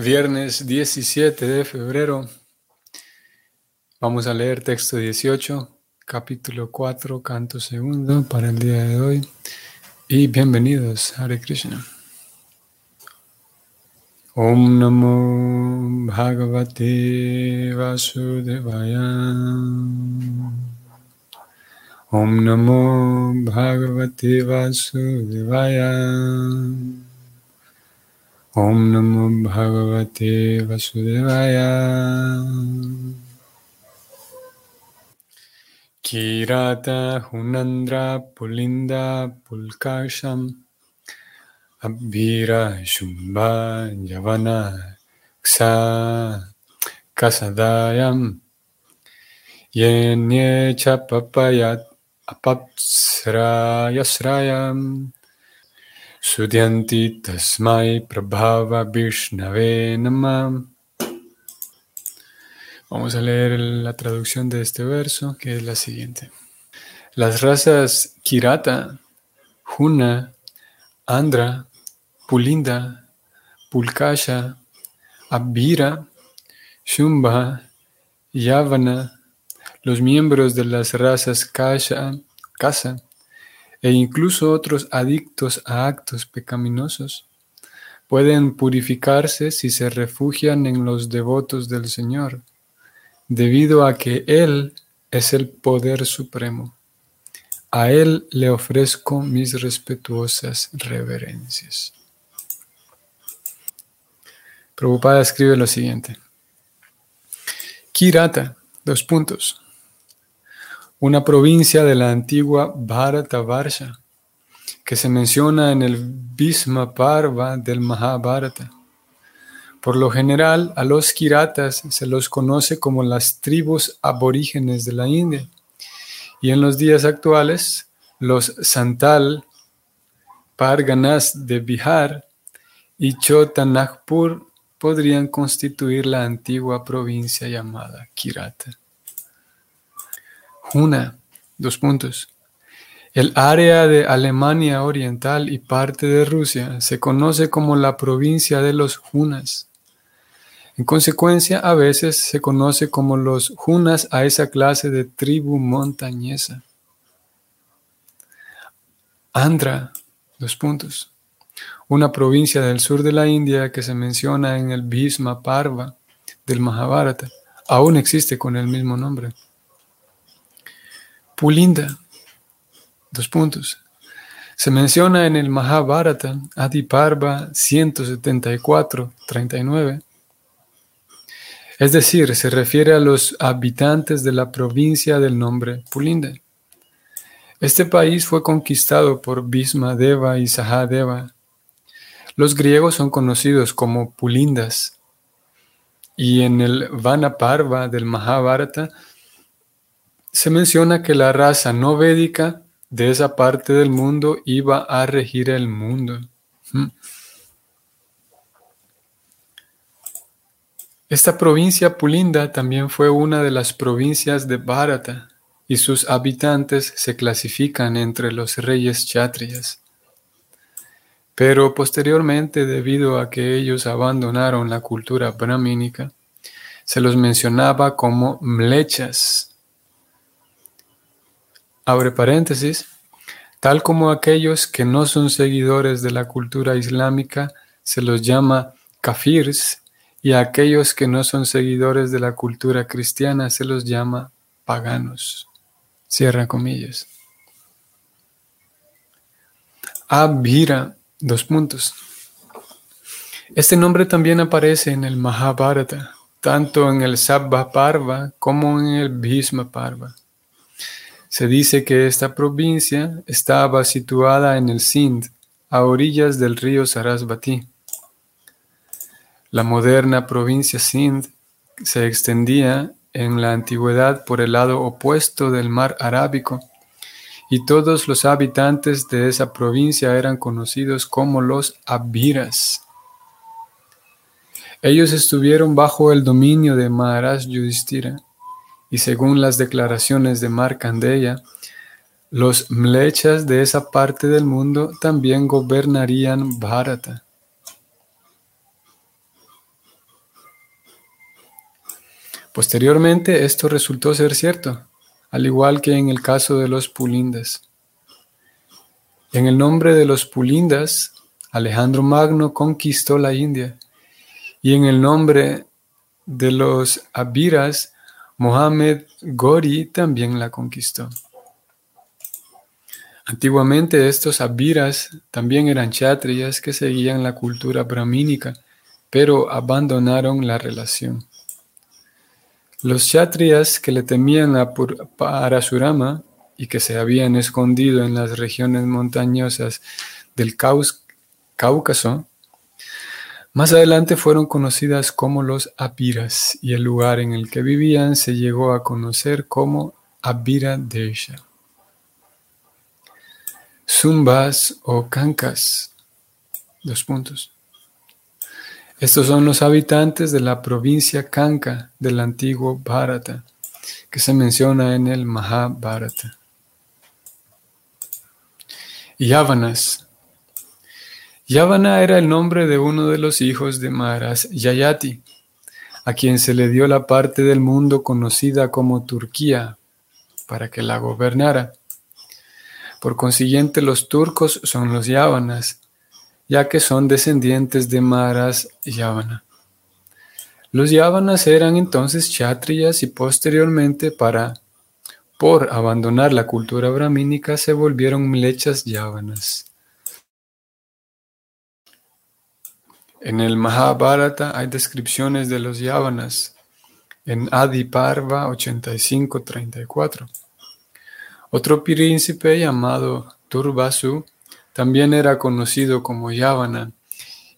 Viernes 17 de febrero. Vamos a leer texto 18, capítulo 4, canto segundo para el día de hoy. Y bienvenidos, Hare Krishna. Om Namo Bhagavate Vasudevaya. Om Namo Bhagavate Vasudevaya. Om Namo Bhagavate Vasudevaya. Kirata Hunandra Pulinda Pulkasham. Abhira Shumba Yavana Ksa Kasadayam. Yenye Chapapayat Apapsrayasrayam Sudyanti Tasmai Prabhava Vishnave. Vamos a leer la traducción de este verso, que es la siguiente. Las razas Kirata, Huna, Andra, Pulinda, Pulkasha, Abhira, Shumba, Yavana, los miembros de las razas Kasha, Kasa, e incluso otros adictos a actos pecaminosos, pueden purificarse si se refugian en los devotos del Señor, debido a que Él es el poder supremo. A Él le ofrezco mis respetuosas reverencias. Prabhupada escribe lo siguiente. Kirata, dos puntos una provincia de la antigua Bharatavarsha, que se menciona en el Bhisma Parva del Mahabharata. Por lo general, a los Kiratas se los conoce como las tribus aborígenes de la India, y en los días actuales, los Santal, Parganas de Bihar y Chota Nagpur podrían constituir la antigua provincia llamada Kirata. Huna, dos puntos. El área de Alemania Oriental y parte de Rusia se conoce como la provincia de los Hunas. En consecuencia, a veces se conoce como los Hunas a esa clase de tribu montañesa. Andhra, dos puntos. Una provincia del sur de la India que se menciona en el Bhisma Parva del Mahabharata, aún existe con el mismo nombre. Pulinda. Dos puntos. Se menciona en el Mahabharata, Adiparva 174, 39. Es decir, se refiere a los habitantes de la provincia del nombre Pulinda. Este país fue conquistado por Deva y Sahadeva. Los griegos son conocidos como Pulindas. Y en el Vanaparva del Mahabharata se menciona que la raza no védica de esa parte del mundo iba a regir el mundo. Esta provincia Pulinda también fue una de las provincias de Bharata y sus habitantes se clasifican entre los reyes chatriyas. Pero posteriormente, debido a que ellos abandonaron la cultura brahmínica, se los mencionaba como mlechas abre paréntesis, tal como aquellos que no son seguidores de la cultura islámica se los llama kafirs y a aquellos que no son seguidores de la cultura cristiana se los llama paganos. Cierra comillas. Abhira, dos puntos. Este nombre también aparece en el Mahabharata, tanto en el Sabba Parva como en el Bhisma Parva. Se dice que esta provincia estaba situada en el Sindh, a orillas del río Sarasvati. La moderna provincia Sindh se extendía en la antigüedad por el lado opuesto del mar Arábico, y todos los habitantes de esa provincia eran conocidos como los Abiras. Ellos estuvieron bajo el dominio de Maharaj Yudhishthira y según las declaraciones de Markandeya, los mlechas de esa parte del mundo también gobernarían Bharata. Posteriormente esto resultó ser cierto, al igual que en el caso de los Pulindas. En el nombre de los Pulindas, Alejandro Magno conquistó la India, y en el nombre de los Abiras, Mohammed Gori también la conquistó. Antiguamente estos abiras también eran chatriyas que seguían la cultura brahmínica, pero abandonaron la relación. Los chatriyas que le temían a Parasurama y que se habían escondido en las regiones montañosas del Cáucaso, más adelante fueron conocidas como los Abiras y el lugar en el que vivían se llegó a conocer como Abira Desha. Zumbas o Cancas. Dos puntos. Estos son los habitantes de la provincia Kanka del antiguo Bharata, que se menciona en el Mahabharata. Yavanas. Yavana era el nombre de uno de los hijos de Maras Yayati, a quien se le dio la parte del mundo conocida como Turquía, para que la gobernara. Por consiguiente, los turcos son los yávanas, ya que son descendientes de Maras Yávana. Los yávanas eran entonces chatriyas y posteriormente para por abandonar la cultura brahmínica se volvieron mlechas yávanas. En el Mahabharata hay descripciones de los yávanas en Adi Parva 85-34. Otro príncipe llamado Turbasu también era conocido como Yavana,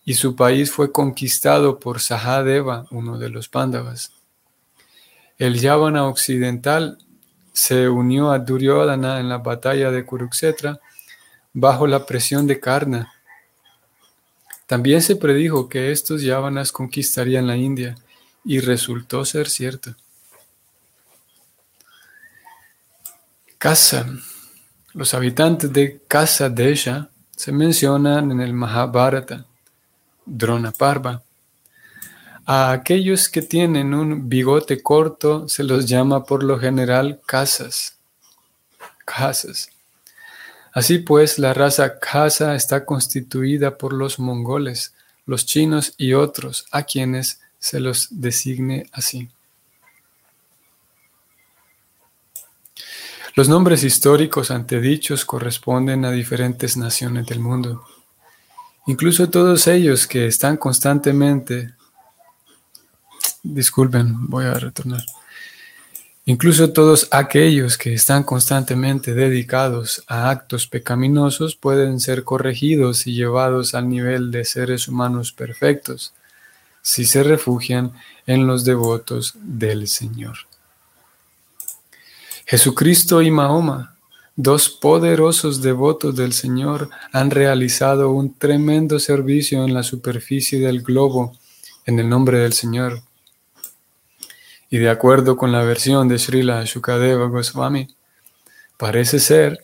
y su país fue conquistado por Sahadeva, uno de los Pándavas. El Yavana occidental se unió a Duryodhana en la batalla de Kuruksetra bajo la presión de Karna. También se predijo que estos Yavanas conquistarían la India, y resultó ser cierto. Casa. Los habitantes de Casa Desha se mencionan en el Mahabharata, Parva. A aquellos que tienen un bigote corto se los llama por lo general casas. Casas. Así pues, la raza casa está constituida por los mongoles, los chinos y otros, a quienes se los designe así. Los nombres históricos antedichos corresponden a diferentes naciones del mundo. Incluso todos ellos que están constantemente... Disculpen, voy a retornar. Incluso todos aquellos que están constantemente dedicados a actos pecaminosos pueden ser corregidos y llevados al nivel de seres humanos perfectos si se refugian en los devotos del Señor. Jesucristo y Mahoma, dos poderosos devotos del Señor, han realizado un tremendo servicio en la superficie del globo en el nombre del Señor. Y de acuerdo con la versión de Srila Shukadeva Goswami, parece ser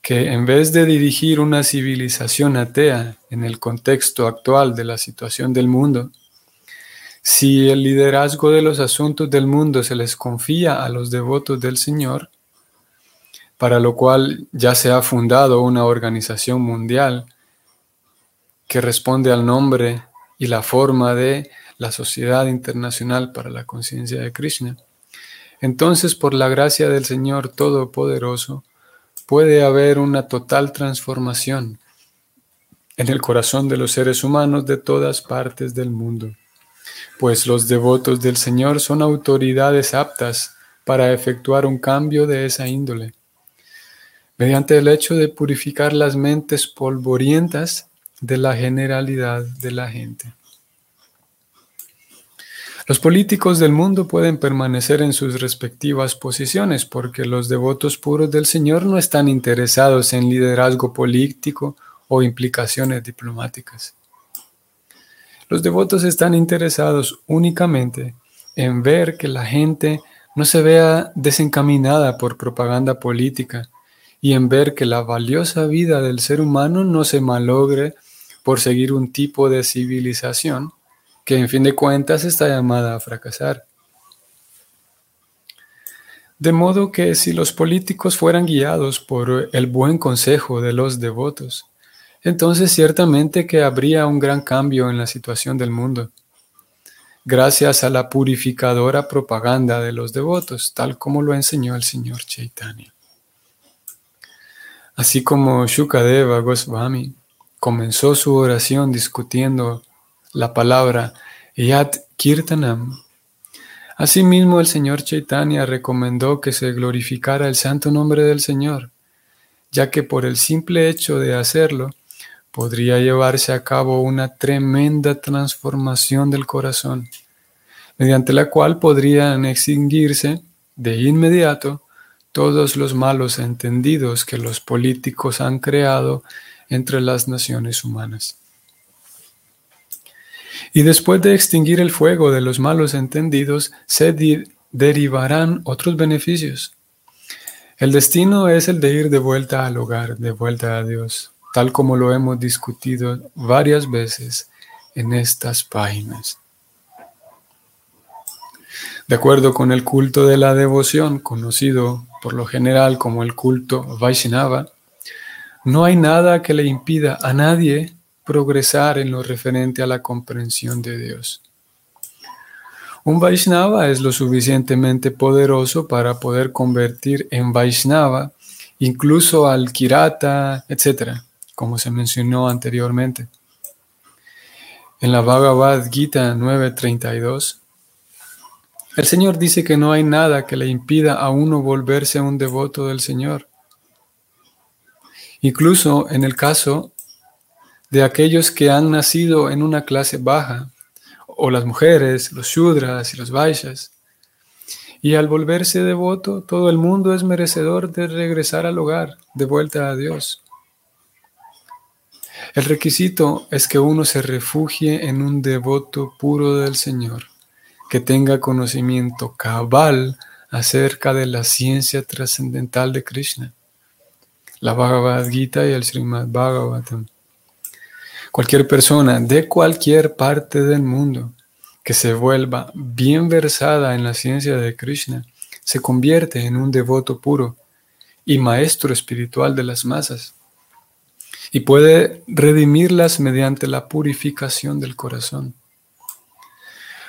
que en vez de dirigir una civilización atea en el contexto actual de la situación del mundo, si el liderazgo de los asuntos del mundo se les confía a los devotos del Señor, para lo cual ya se ha fundado una organización mundial que responde al nombre y la forma de la Sociedad Internacional para la Conciencia de Krishna, entonces por la gracia del Señor Todopoderoso puede haber una total transformación en el corazón de los seres humanos de todas partes del mundo pues los devotos del Señor son autoridades aptas para efectuar un cambio de esa índole, mediante el hecho de purificar las mentes polvorientas de la generalidad de la gente. Los políticos del mundo pueden permanecer en sus respectivas posiciones porque los devotos puros del Señor no están interesados en liderazgo político o implicaciones diplomáticas. Los devotos están interesados únicamente en ver que la gente no se vea desencaminada por propaganda política y en ver que la valiosa vida del ser humano no se malogre por seguir un tipo de civilización que en fin de cuentas está llamada a fracasar. De modo que si los políticos fueran guiados por el buen consejo de los devotos, entonces ciertamente que habría un gran cambio en la situación del mundo, gracias a la purificadora propaganda de los devotos, tal como lo enseñó el señor Chaitanya. Así como Shukadeva Goswami comenzó su oración discutiendo la palabra Yat Kirtanam, Asimismo, el señor Chaitanya recomendó que se glorificara el santo nombre del Señor, ya que por el simple hecho de hacerlo, podría llevarse a cabo una tremenda transformación del corazón, mediante la cual podrían extinguirse de inmediato todos los malos entendidos que los políticos han creado entre las naciones humanas. Y después de extinguir el fuego de los malos entendidos, se derivarán otros beneficios. El destino es el de ir de vuelta al hogar, de vuelta a Dios, tal como lo hemos discutido varias veces en estas páginas. De acuerdo con el culto de la devoción, conocido por lo general como el culto Vaishnava, no hay nada que le impida a nadie progresar en lo referente a la comprensión de Dios. Un Vaishnava es lo suficientemente poderoso para poder convertir en Vaishnava incluso al Kirata, etc., como se mencionó anteriormente. En la Bhagavad Gita 9:32, el Señor dice que no hay nada que le impida a uno volverse un devoto del Señor. Incluso en el caso de aquellos que han nacido en una clase baja, o las mujeres, los shudras y los vaishas. Y al volverse devoto, todo el mundo es merecedor de regresar al hogar, de vuelta a Dios. El requisito es que uno se refugie en un devoto puro del Señor, que tenga conocimiento cabal acerca de la ciencia trascendental de Krishna, la Bhagavad Gita y el Srimad Bhagavatam. Cualquier persona de cualquier parte del mundo que se vuelva bien versada en la ciencia de Krishna se convierte en un devoto puro y maestro espiritual de las masas y puede redimirlas mediante la purificación del corazón.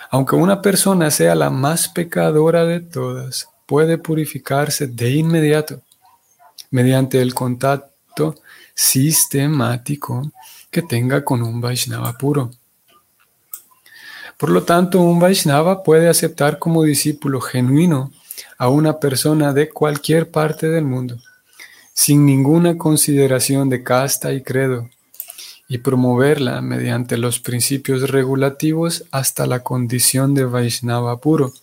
Aunque una persona sea la más pecadora de todas, puede purificarse de inmediato mediante el contacto sistemático que tenga con un Vaishnava puro. Por lo tanto, un Vaishnava puede aceptar como discípulo genuino a una persona de cualquier parte del mundo, sin ninguna consideración de casta y credo, y promoverla mediante los principios regulativos hasta la condición de Vaishnava puro,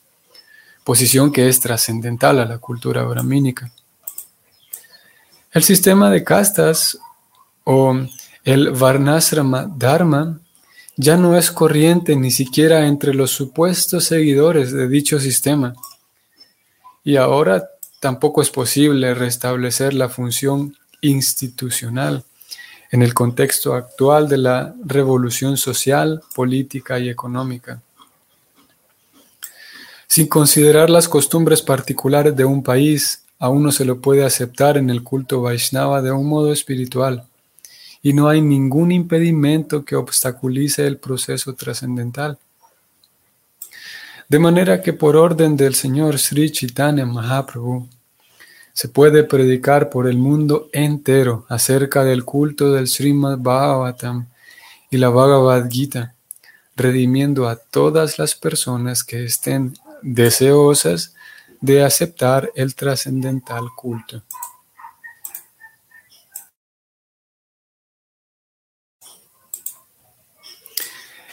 posición que es trascendental a la cultura brahmínica. El sistema de castas o el Varnasrama Dharma ya no es corriente ni siquiera entre los supuestos seguidores de dicho sistema. Y ahora tampoco es posible restablecer la función institucional en el contexto actual de la revolución social, política y económica. Sin considerar las costumbres particulares de un país, a uno se lo puede aceptar en el culto Vaishnava de un modo espiritual y no hay ningún impedimento que obstaculice el proceso trascendental. De manera que por orden del Señor Sri Chaitanya Mahaprabhu, se puede predicar por el mundo entero acerca del culto del Srimad Bhagavatam y la Bhagavad Gita, redimiendo a todas las personas que estén deseosas de aceptar el trascendental culto.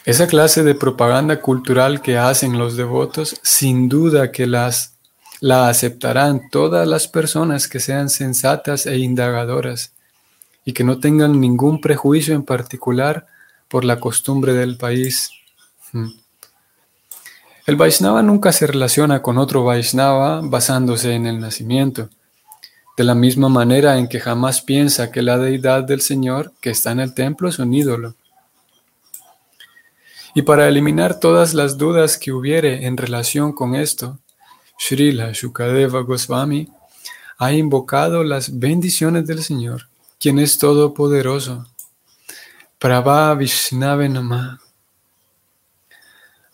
Esa clase de propaganda cultural que hacen los devotos, sin duda que las, la aceptarán todas las personas que sean sensatas e indagadoras y que no tengan ningún prejuicio en particular por la costumbre del país. Hmm. El Vaishnava nunca se relaciona con otro Vaishnava basándose en el nacimiento, de la misma manera en que jamás piensa que la deidad del Señor que está en el templo es un ídolo. Y para eliminar todas las dudas que hubiere en relación con esto, Srila Shukadeva Goswami, ha invocado las bendiciones del Señor, quien es todopoderoso. Prabha Vishnave.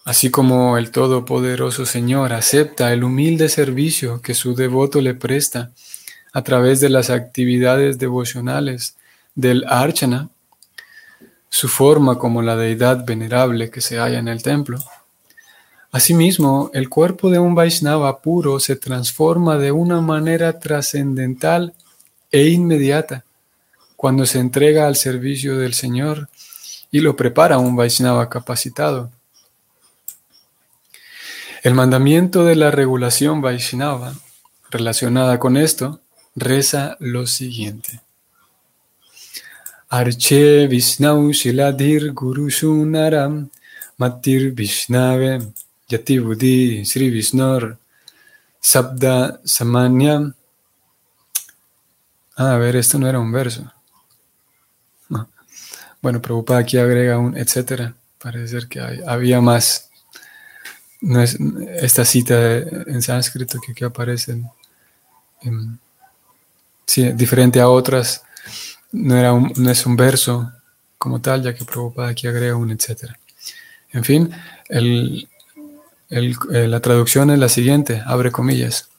Así como el Todopoderoso Señor acepta el humilde servicio que su devoto le presta a través de las actividades devocionales del Archana, su forma como la deidad venerable que se halla en el templo. Asimismo, el cuerpo de un Vaishnava puro se transforma de una manera trascendental e inmediata cuando se entrega al servicio del Señor y lo prepara un Vaishnava capacitado. El mandamiento de la regulación Vaishnava relacionada con esto reza lo siguiente. Arche Vishnau Shiladhir Guru Shunaram Matir Vishnave Yati Sri Vishnor Sabda Samanyam. Ah, a ver, esto no era un verso. Bueno, Prabhupada aquí agrega un etcétera. Parece ser que había más no es esta cita en sánscrito que aquí aparece, sí, diferente a otras, no, era no es un verso como tal, ya que Prabhupada aquí agrega un etcétera. En fin, el, el, eh, la traducción es la siguiente, abre comillas.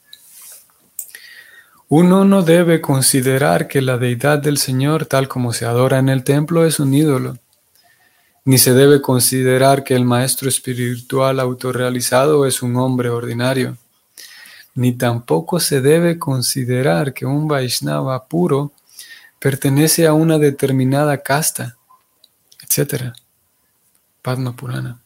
Uno no debe considerar que la deidad del Señor, tal como se adora en el templo, es un ídolo ni se debe considerar que el maestro espiritual autorrealizado es un hombre ordinario, ni tampoco se debe considerar que un Vaishnava puro pertenece a una determinada casta, etc. Padma Purana.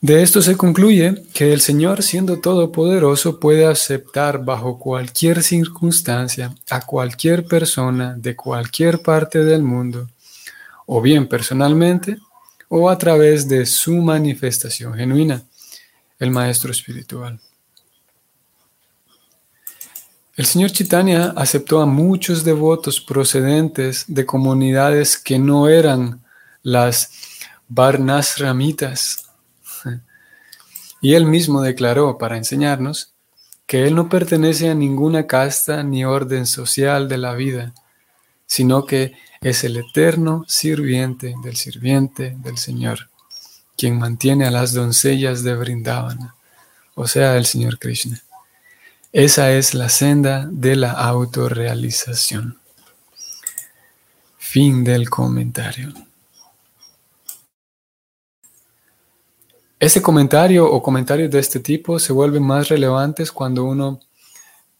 De esto se concluye que el Señor, siendo todopoderoso, puede aceptar bajo cualquier circunstancia a cualquier persona de cualquier parte del mundo o bien personalmente o a través de su manifestación genuina, el Maestro Espiritual. El señor Chaitanya aceptó a muchos devotos procedentes de comunidades que no eran las Varnasramitas. Y él mismo declaró para enseñarnos que él no pertenece a ninguna casta ni orden social de la vida, sino que es el eterno sirviente del sirviente del Señor, quien mantiene a las doncellas de Vrindavana, o sea, el Señor Krishna. Esa es la senda de la autorrealización. Fin del comentario. Este comentario o comentarios de este tipo se vuelven más relevantes cuando uno,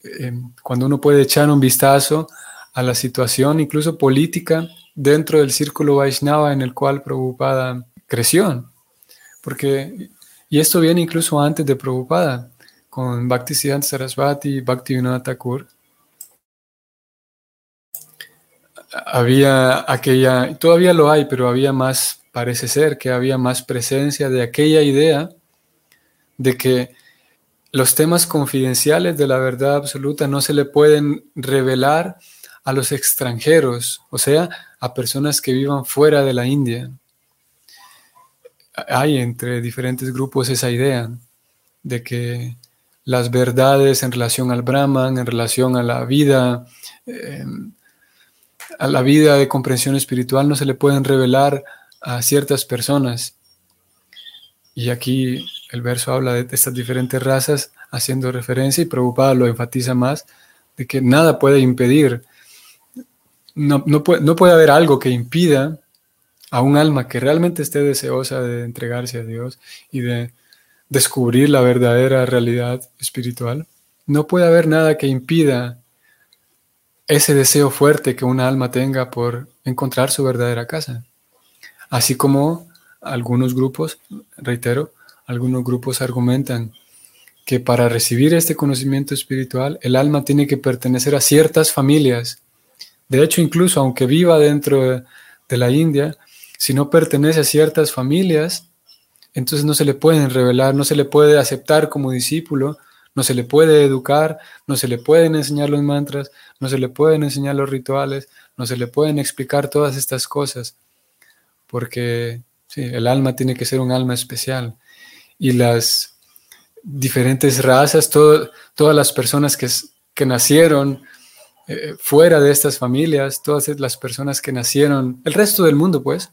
eh, cuando uno puede echar un vistazo a la situación incluso política dentro del círculo Vaishnava en el cual Prabhupada creció. Porque, y esto viene incluso antes de Prabhupada, con Bhakti Siddhanta Sarasvati y Bhakti Thakur. Había aquella, todavía lo hay, pero había más, parece ser que había más presencia de aquella idea de que los temas confidenciales de la verdad absoluta no se le pueden revelar a los extranjeros, o sea, a personas que vivan fuera de la India. Hay entre diferentes grupos esa idea de que las verdades en relación al Brahman, en relación a la vida, eh, a la vida de comprensión espiritual no se le pueden revelar a ciertas personas. Y aquí el verso habla de estas diferentes razas haciendo referencia y Prabhupada lo enfatiza más, de que nada puede impedir no, no, puede, no puede haber algo que impida a un alma que realmente esté deseosa de entregarse a Dios y de descubrir la verdadera realidad espiritual. No puede haber nada que impida ese deseo fuerte que una alma tenga por encontrar su verdadera casa. Así como algunos grupos, reitero, algunos grupos argumentan que para recibir este conocimiento espiritual el alma tiene que pertenecer a ciertas familias de hecho, incluso aunque viva dentro de, la India, si no pertenece a ciertas familias, entonces no se le pueden revelar, no se le puede aceptar como discípulo, no se le puede educar, no se le pueden enseñar los mantras, no se le pueden enseñar los rituales, no se le pueden explicar todas estas cosas, porque el alma tiene que ser un alma especial. Y las, diferentes razas, todas las personas que, que nacieron eh, fuera de estas familias, todas las personas que nacieron, el resto del mundo pues,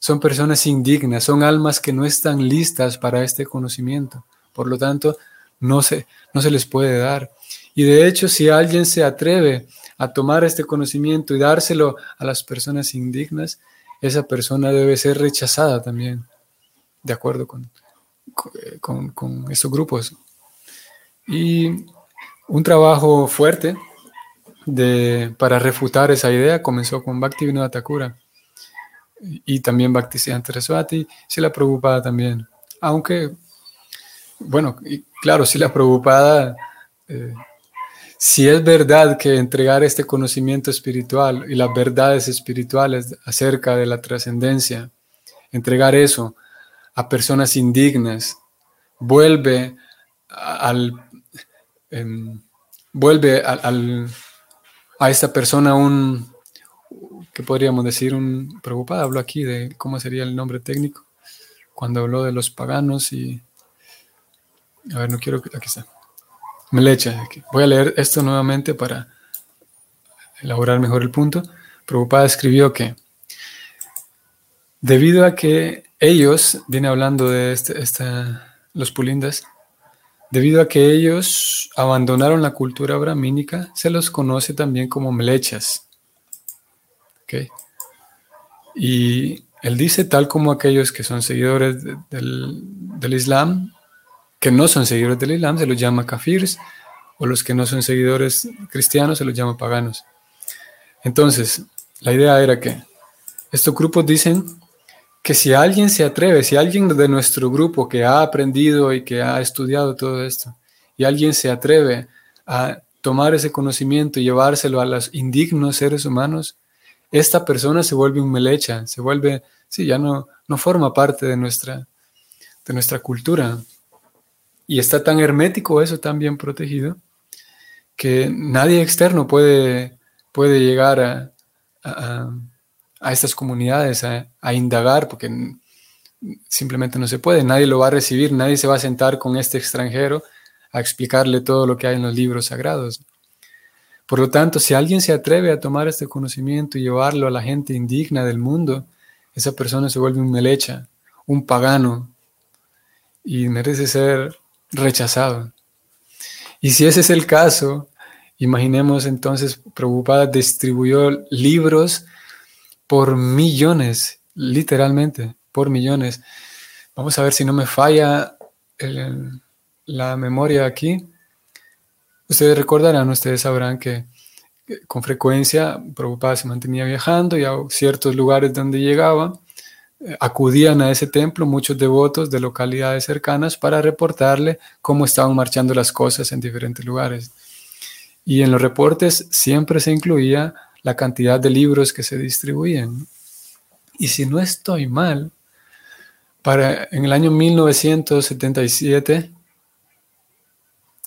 son personas indignas, son almas que no están listas para este conocimiento. Por lo tanto, no se, no se les puede dar. Y de hecho, si alguien se atreve a tomar este conocimiento y dárselo a las personas indignas, esa persona debe ser rechazada también, de acuerdo con, con, con estos grupos. Y un trabajo fuerte de, para refutar esa idea comenzó con Bhaktivinoda Thakura y también Bhaktisiddhanta Saraswati, si la preocupada también. Aunque, bueno, claro, si la preocupada, eh, si es verdad que entregar este conocimiento espiritual y las verdades espirituales acerca de la trascendencia, entregar eso a personas indignas, vuelve al, em, vuelve al, a esta persona un, ¿qué podríamos decir? Un preocupado, hablo aquí de cómo sería el nombre técnico, cuando habló de los paganos y, a ver, no quiero que, aquí está, Melecha, voy a leer esto nuevamente para elaborar mejor el punto. Preocupada escribió que debido a que ellos, viene hablando de este, esta, los pulindas, debido a que ellos abandonaron la cultura brahmínica, se los conoce también como melechas. Y él dice, tal como aquellos que son seguidores del, Islam, que no son seguidores del Islam, se los llama kafirs, o los que no son seguidores cristianos se los llama paganos. Entonces, la idea era que estos grupos dicen que si alguien se atreve, si alguien de nuestro grupo que ha aprendido y que ha estudiado todo esto, y alguien se atreve a tomar ese conocimiento y llevárselo a los indignos seres humanos, esta persona se vuelve un melecha, se vuelve, sí, ya no, no forma parte de nuestra, de nuestra cultura. Y está tan hermético eso, tan bien protegido, que nadie externo puede, puede llegar a, a, estas comunidades a, a, indagar, porque simplemente no se puede, nadie lo va a recibir, nadie se va a sentar con este extranjero a explicarle todo lo que hay en los libros sagrados. Por lo tanto, si alguien se atreve a tomar este conocimiento y llevarlo a la gente indigna del mundo, esa persona se vuelve un melecha, un pagano, y merece ser rechazado. Y si ese es el caso, imaginemos entonces, Preocupada distribuyó libros por millones, literalmente, por millones. Vamos a ver si no me falla la memoria aquí. Ustedes recordarán, ustedes sabrán que con frecuencia Prabhupada se mantenía viajando y a ciertos lugares donde llegaba eh, acudían a ese templo muchos devotos de localidades cercanas para reportarle cómo estaban marchando las cosas en diferentes lugares. Y en los reportes siempre se incluía la cantidad de libros que se distribuían. Y si no estoy mal, para en el año 1977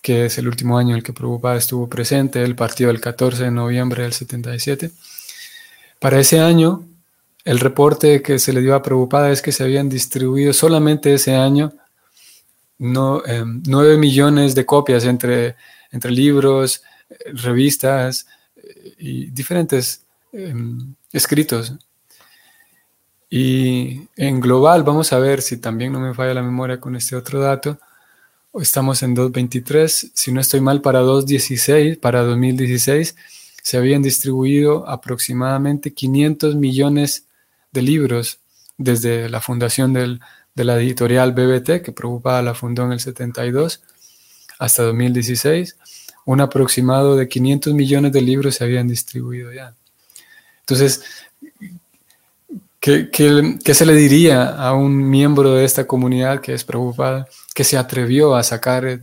que es el último año en el que Prabhupada estuvo presente, el partido el 14 de noviembre del 77. Para ese año, el reporte que se le dio a Prabhupada es que se habían distribuido solamente ese año no, 9 em, millones de copias entre, entre libros, revistas eh, y diferentes em, escritos. Y en global, vamos a ver si también no me falla la memoria con este otro dato, estamos en 2.23, si no estoy mal, para 2.16, para 2016, se habían distribuido aproximadamente 500 millones de libros desde la fundación de la editorial BBT, que Prabhupada la fundó en el 72, hasta 2016. Un aproximado de 500 millones de libros se habían distribuido ya. Entonces, ¿Qué, se le diría a un miembro de esta comunidad que es preocupada, que se atrevió a sacar,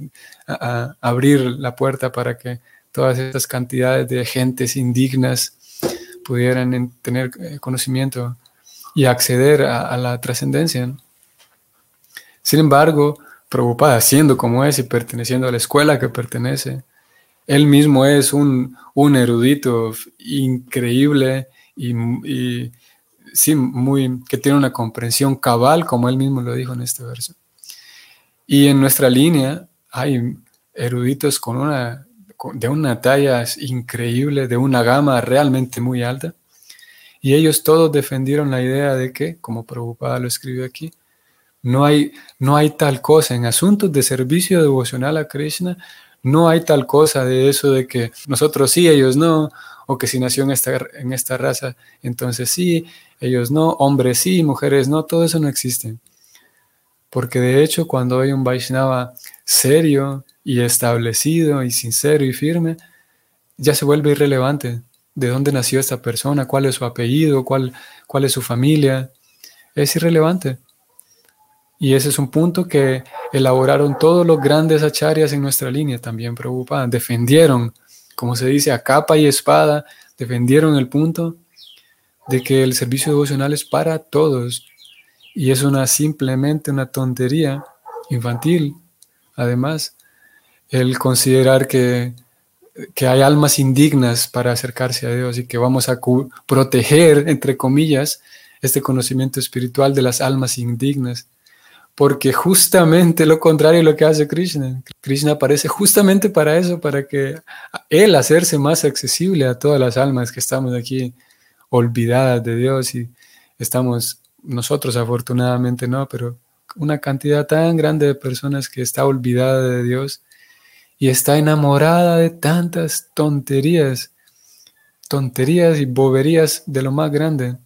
a, abrir la puerta para que todas estas cantidades de gentes indignas pudieran tener eh, conocimiento y acceder a, la trascendencia? Sin embargo, preocupada, siendo como es y perteneciendo a la escuela que pertenece, él mismo es un, erudito increíble y sí, muy, que tiene una comprensión cabal, como él mismo lo dijo en este verso. Y en nuestra línea hay eruditos con una, de una talla increíble, de una gama realmente muy alta. Y ellos todos defendieron la idea de que, como Prabhupada lo escribió aquí, no hay, no hay tal cosa en asuntos de servicio devocional a Krishna, no hay tal cosa de eso de que nosotros sí, ellos no, o que si nació en esta, en esta raza, entonces sí, ellos no, hombres sí, mujeres no, todo eso no existe. Porque de hecho, cuando hay un Vaishnava serio y establecido y sincero y firme, ya se vuelve irrelevante de dónde nació esta persona, cuál es su apellido, cuál, cuál es su familia. Es irrelevante. Y ese es un punto que elaboraron todos los grandes acharyas en nuestra línea, también preocupadas. Defendieron, como se dice, a capa y espada, defendieron el punto de que el servicio devocional es para todos. Y es una simplemente una tontería infantil, además, el considerar que, que hay almas indignas para acercarse a Dios y que vamos a proteger, entre comillas, este conocimiento espiritual de las almas indignas porque justamente lo contrario es lo que hace Krishna. Krishna aparece justamente para eso, para que Él hacerse más accesible a todas las almas que estamos aquí olvidadas de Dios y estamos nosotros afortunadamente no, pero una cantidad tan grande de personas que está olvidada de Dios y está enamorada de tantas tonterías, tonterías y boberías de lo más grande.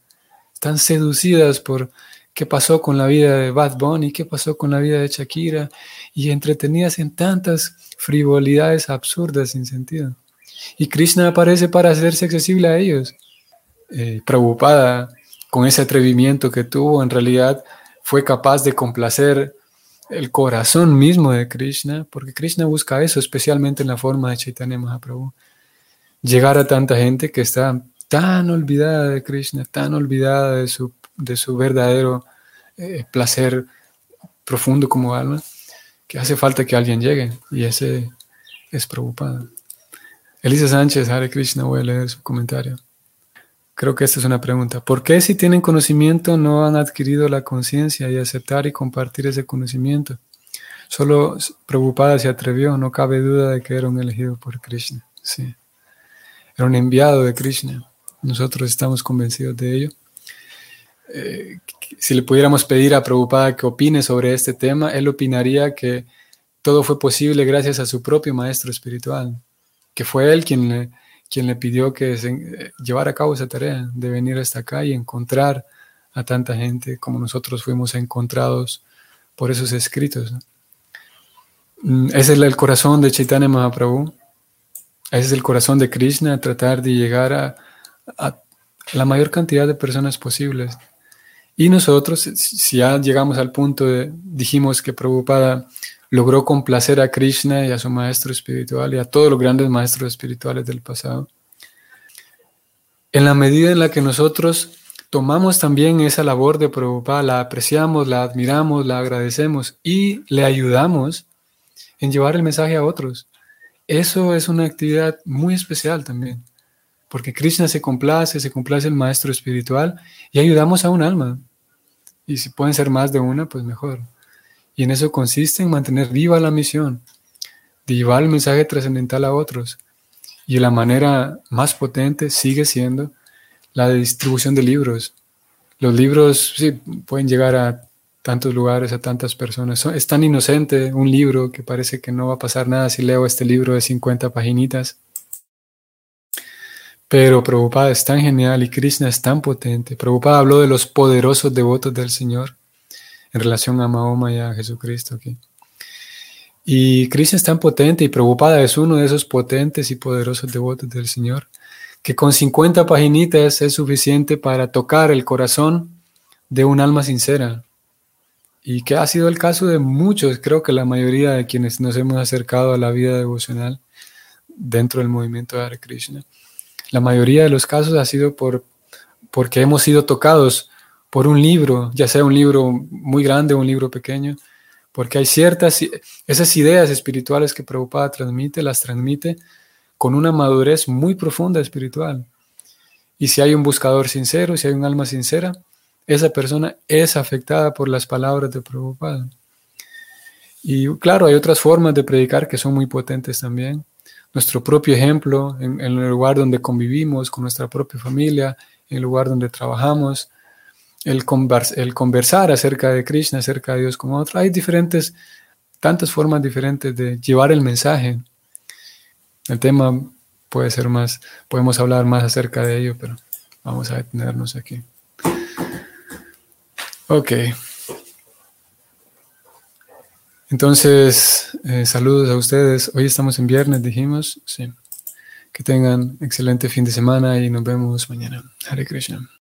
Están seducidas por qué pasó con la vida de Bad Bunny, qué pasó con la vida de Shakira, y entretenidas en tantas frivolidades absurdas sin sentido. Y Krishna aparece para hacerse accesible a ellos. Eh, Prabhupada, con ese atrevimiento que tuvo, en realidad fue capaz de complacer el corazón mismo de Krishna, porque Krishna busca eso, especialmente en la forma de Chaitanya Mahaprabhu. Llegar a tanta gente que está tan olvidada de Krishna, tan olvidada de su de su verdadero eh, placer profundo como alma, que hace falta que alguien llegue y ese es preocupado. Elisa Sánchez, Hare Krishna, voy a leer su comentario. Creo que esta es una pregunta. ¿Por qué si tienen conocimiento no han adquirido la conciencia y aceptar y compartir ese conocimiento? Solo preocupada se atrevió, no cabe duda de que era un elegido por Krishna. Sí. Era un enviado de Krishna. Nosotros estamos convencidos de ello. Eh, si le pudiéramos pedir a Prabhupada que opine sobre este tema, él opinaría que todo fue posible gracias a su propio maestro espiritual, que fue él quien le, quien le pidió que eh, llevara a cabo esa tarea de venir hasta acá y encontrar a tanta gente como nosotros fuimos encontrados por esos escritos. Mm, ese es el corazón de Chaitanya Mahaprabhu, ese es el corazón de Krishna, tratar de llegar a, a la mayor cantidad de personas posibles. Y nosotros, si ya llegamos al punto de, dijimos que Prabhupada logró complacer a Krishna y a su maestro espiritual y a todos los grandes maestros espirituales del pasado, en la medida en la que nosotros tomamos también esa labor de Prabhupada, la apreciamos, la admiramos, la agradecemos y le ayudamos en llevar el mensaje a otros. Eso es una actividad muy especial también porque Krishna se complace, se complace el maestro espiritual y ayudamos a un alma. Y si pueden ser más de una, pues mejor. Y en eso consiste en mantener viva la misión, de llevar el mensaje trascendental a otros. Y la manera más potente sigue siendo la de distribución de libros. Los libros sí pueden llegar a tantos lugares, a tantas personas. Es tan inocente un libro que parece que no va a pasar nada si leo este libro de 50 paginitas. Pero Prabhupada es tan genial y Krishna es tan potente. Prabhupada habló de los poderosos devotos del Señor en relación a Mahoma y a Jesucristo aquí. Y Krishna es tan potente y Prabhupada es uno de esos potentes y poderosos devotos del Señor, que con 50 paginitas es suficiente para tocar el corazón de un alma sincera. Y que ha sido el caso de muchos, creo que la mayoría de quienes nos hemos acercado a la vida devocional dentro del movimiento de Hare Krishna. La mayoría de los casos ha sido por, porque hemos sido tocados por un libro, ya sea un libro muy grande o un libro pequeño, porque hay ciertas, esas ideas espirituales que Prabhupada transmite, las transmite con una madurez muy profunda espiritual. Y si hay un buscador sincero, si hay un alma sincera, esa persona es afectada por las palabras de Prabhupada. Y claro, hay otras formas de predicar que son muy potentes también. Nuestro propio ejemplo en, en el lugar donde convivimos, con nuestra propia familia, en el lugar donde trabajamos, el, conversar acerca de Krishna, acerca de Dios como otro. Hay diferentes, tantas formas diferentes de llevar el mensaje. El tema puede ser más, podemos hablar más acerca de ello, pero vamos a detenernos aquí. Ok. Entonces, eh, saludos a ustedes. Hoy estamos en viernes, dijimos. Sí. Que tengan excelente fin de semana y nos vemos mañana. Hare Krishna.